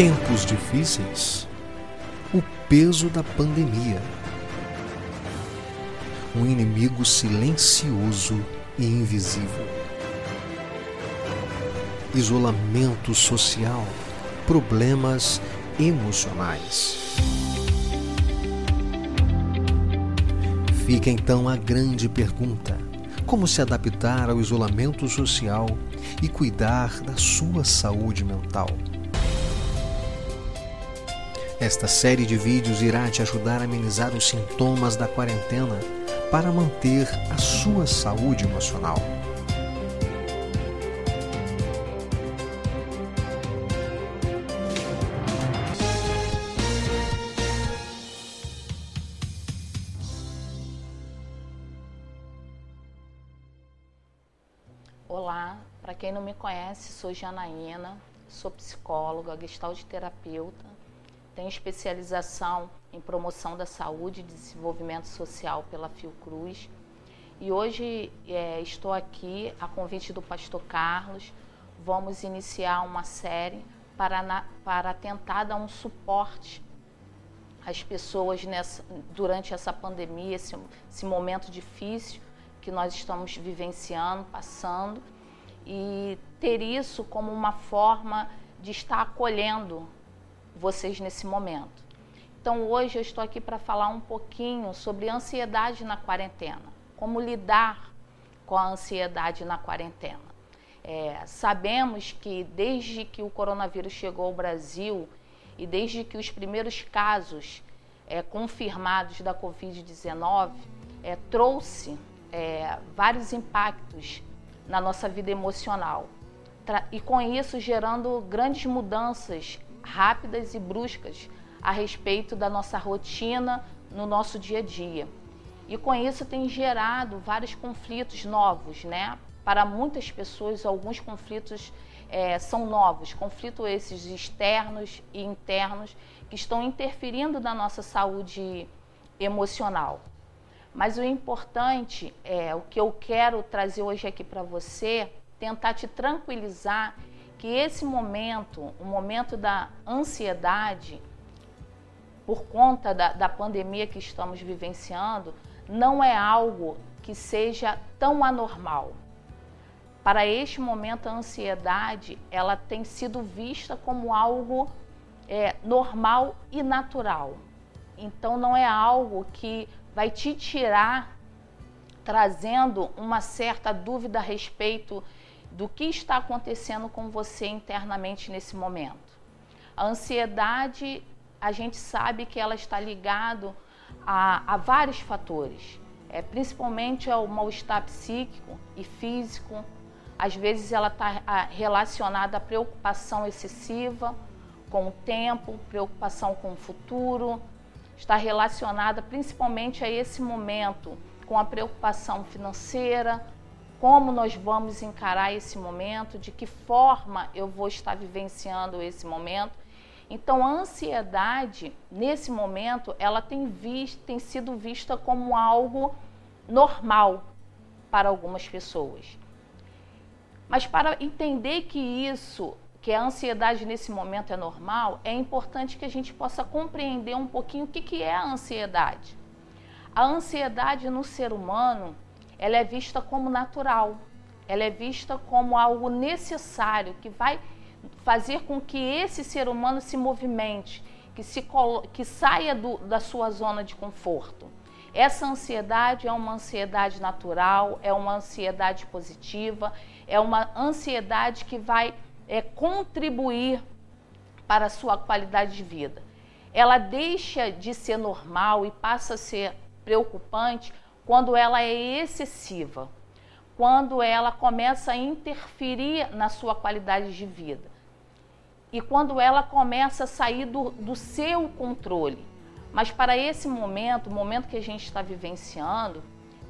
Tempos difíceis. O peso da pandemia. Um inimigo silencioso e invisível. Isolamento social. Problemas emocionais. Fica então a grande pergunta: como se adaptar ao isolamento social e cuidar da sua saúde mental? Esta série de vídeos irá te ajudar a amenizar os sintomas da quarentena para manter a sua saúde emocional. Olá, para quem não me conhece, sou Janaína, sou psicóloga, gestalt terapeuta, tenho especialização em promoção da saúde e desenvolvimento social pela Fiocruz. E hoje é, estou aqui a convite do pastor Carlos. Vamos iniciar uma série para, na, para tentar dar um suporte às pessoas nessa, durante essa pandemia, esse, esse momento difícil que nós estamos vivenciando, passando, e ter isso como uma forma de estar acolhendo vocês nesse momento. Então, hoje eu estou aqui para falar um pouquinho sobre ansiedade na quarentena, como lidar com a ansiedade na quarentena. É, sabemos que desde que o coronavírus chegou ao Brasil e desde que os primeiros casos é, confirmados da Covid-19 é, trouxe é, vários impactos na nossa vida emocional. E com isso gerando grandes mudanças rápidas e bruscas a respeito da nossa rotina no nosso dia a dia. E com isso tem gerado vários conflitos novos, né? Para muitas pessoas, alguns conflitos é, são novos, conflitos esses externos e internos que estão interferindo na nossa saúde emocional. Mas o importante é o que eu quero trazer hoje aqui para você, tentar te tranquilizar que esse momento, o momento da ansiedade, por conta da, da pandemia que estamos vivenciando, não é algo que seja tão anormal. Para este momento, a ansiedade ela tem sido vista como algo é, normal e natural. Então, não é algo que vai te tirar trazendo uma certa dúvida a respeito do que está acontecendo com você internamente nesse momento. A ansiedade, a gente sabe que ela está ligado a, a vários fatores, é, principalmente ao mal-estar psíquico e físico. Às vezes ela está relacionada à preocupação excessiva com o tempo, preocupação com o futuro, está relacionada principalmente a esse momento com a preocupação financeira, como nós vamos encarar esse momento, de que forma eu vou estar vivenciando esse momento. Então, a ansiedade, nesse momento, ela tem, visto, tem sido vista como algo normal para algumas pessoas. Mas para entender que isso que a ansiedade nesse momento é normal, é importante que a gente possa compreender um pouquinho o que, que é a ansiedade. A ansiedade no ser humano, ela é vista como natural, ela é vista como algo necessário que vai fazer com que esse ser humano se movimente, que, se que saia do, da sua zona de conforto. Essa ansiedade é uma ansiedade natural, é uma ansiedade positiva, é uma ansiedade que vai é, contribuir para a sua qualidade de vida. Ela deixa de ser normal e passa a ser preocupante quando ela é excessiva, quando ela começa a interferir na sua qualidade de vida e quando ela começa a sair do, do seu controle. Mas para esse momento, o momento que a gente está vivenciando,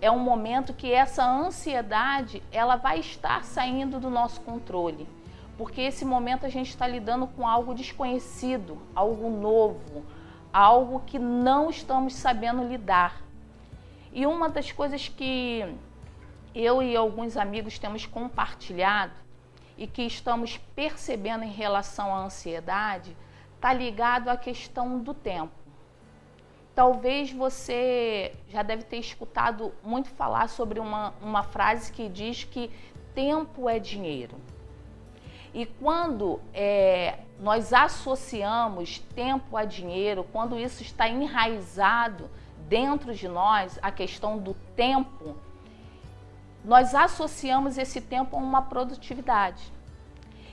é um momento que essa ansiedade ela vai estar saindo do nosso controle porque esse momento a gente está lidando com algo desconhecido, algo novo, algo que não estamos sabendo lidar. E uma das coisas que eu e alguns amigos temos compartilhado e que estamos percebendo em relação à ansiedade, está ligado à questão do tempo. Talvez você já deve ter escutado muito falar sobre uma, uma frase que diz que tempo é dinheiro. E quando é, nós associamos tempo a dinheiro, quando isso está enraizado dentro de nós, a questão do tempo, nós associamos esse tempo a uma produtividade.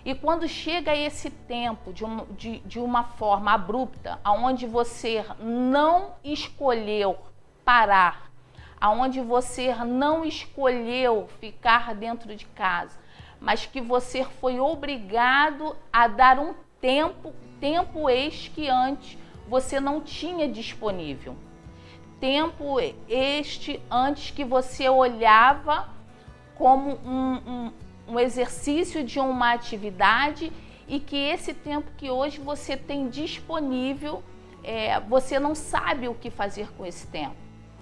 E quando chega esse tempo de, um, de, de uma forma abrupta, aonde você não escolheu parar, aonde você não escolheu ficar dentro de casa, mas que você foi obrigado a dar um tempo, tempo este que antes você não tinha disponível. Tempo este antes que você olhava como um, um, um exercício de uma atividade e que esse tempo que hoje você tem disponível, é, você não sabe o que fazer com esse tempo.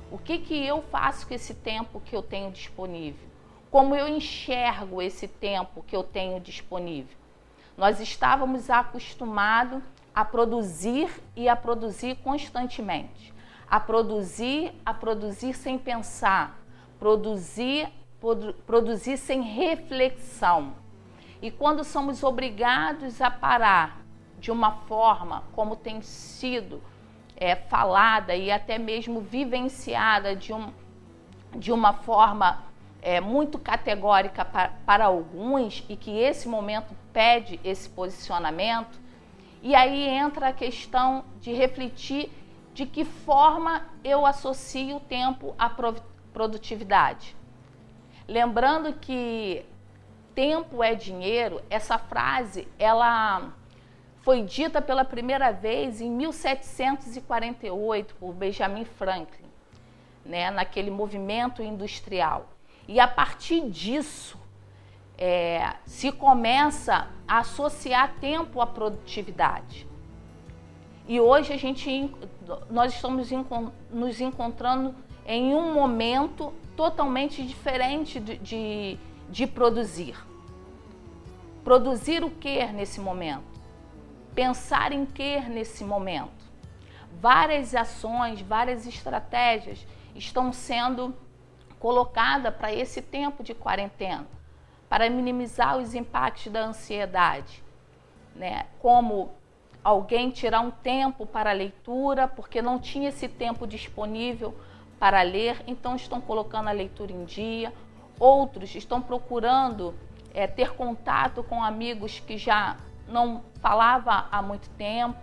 O que, que eu faço com esse tempo que eu tenho disponível? Como eu enxergo esse tempo que eu tenho disponível? Nós estávamos acostumados a produzir e a produzir constantemente. A produzir, a produzir sem pensar. Produzir produzir sem reflexão. E quando somos obrigados a parar de uma forma como tem sido é, falada e até mesmo vivenciada de, um, de uma forma é, muito categórica para, para alguns e que esse momento pede esse posicionamento, e aí entra a questão de refletir de que forma eu associo o tempo à produtividade. Lembrando que tempo é dinheiro, essa frase ela foi dita pela primeira vez em 1748 por Benjamin Franklin, né, naquele movimento industrial. E a partir disso é, se começa a associar tempo à produtividade. E hoje a gente, nós estamos nos encontrando em um momento totalmente diferente de, de, de produzir. Produzir o que nesse momento? Pensar em que nesse momento? Várias ações, várias estratégias estão sendo colocadas para esse tempo de quarentena, para minimizar os impactos da ansiedade, né? Como alguém tirar um tempo para a leitura, porque não tinha esse tempo disponível para ler, então estão colocando a leitura em dia. Outros estão procurando é, ter contato com amigos que já não falava há muito tempo.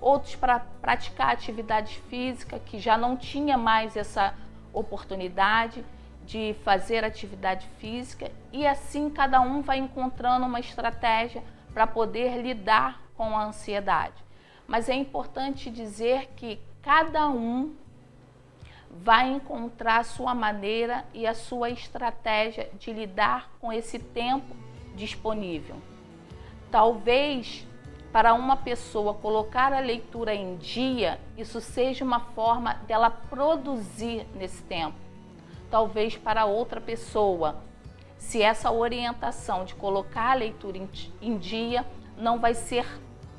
Outros para praticar atividade física que já não tinha mais essa oportunidade de fazer atividade física e assim cada um vai encontrando uma estratégia para poder lidar com a ansiedade. Mas é importante dizer que cada um vai encontrar a sua maneira e a sua estratégia de lidar com esse tempo disponível. Talvez para uma pessoa colocar a leitura em dia, isso seja uma forma dela produzir nesse tempo. Talvez para outra pessoa, se essa orientação de colocar a leitura em dia não vai ser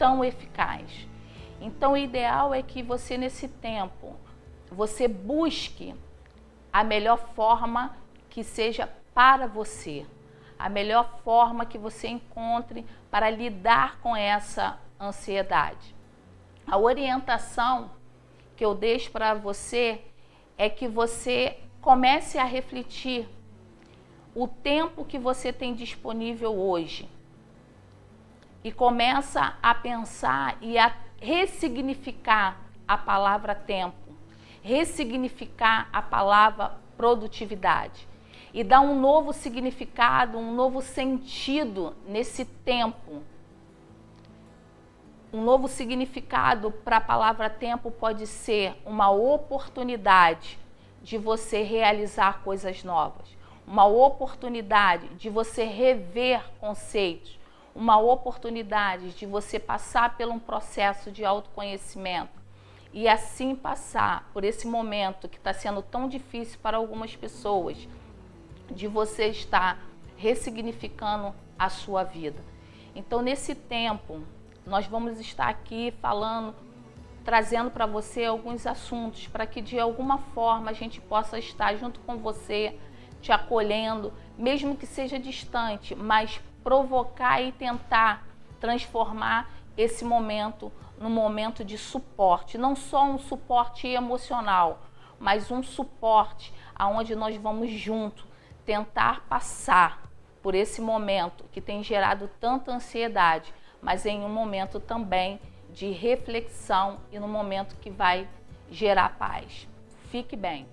tão eficaz. Então, o ideal é que você, nesse tempo, você busque a melhor forma que seja para você, a melhor forma que você encontre para lidar com essa ansiedade. A orientação que eu deixo para você é que você comece a refletir o tempo que você tem disponível hoje e começa a pensar e a ressignificar a palavra tempo ressignificar a palavra produtividade e dar um novo significado, um novo sentido nesse tempo. Um novo significado para a palavra tempo pode ser uma oportunidade de você realizar coisas novas, uma oportunidade de você rever conceitos, uma oportunidade de você passar por um processo de autoconhecimento e assim passar por esse momento que está sendo tão difícil para algumas pessoas, de você estar ressignificando a sua vida. Então, nesse tempo, Nós vamos estar aqui falando, trazendo para você alguns assuntos para que de alguma forma a gente possa estar junto com você, te acolhendo, mesmo que seja distante, mas provocar e tentar transformar esse momento num momento de suporte, não só um suporte emocional, mas um suporte aonde nós vamos junto tentar passar por esse momento que tem gerado tanta ansiedade, mas em um momento também de reflexão e no momento que vai gerar paz. Fique bem.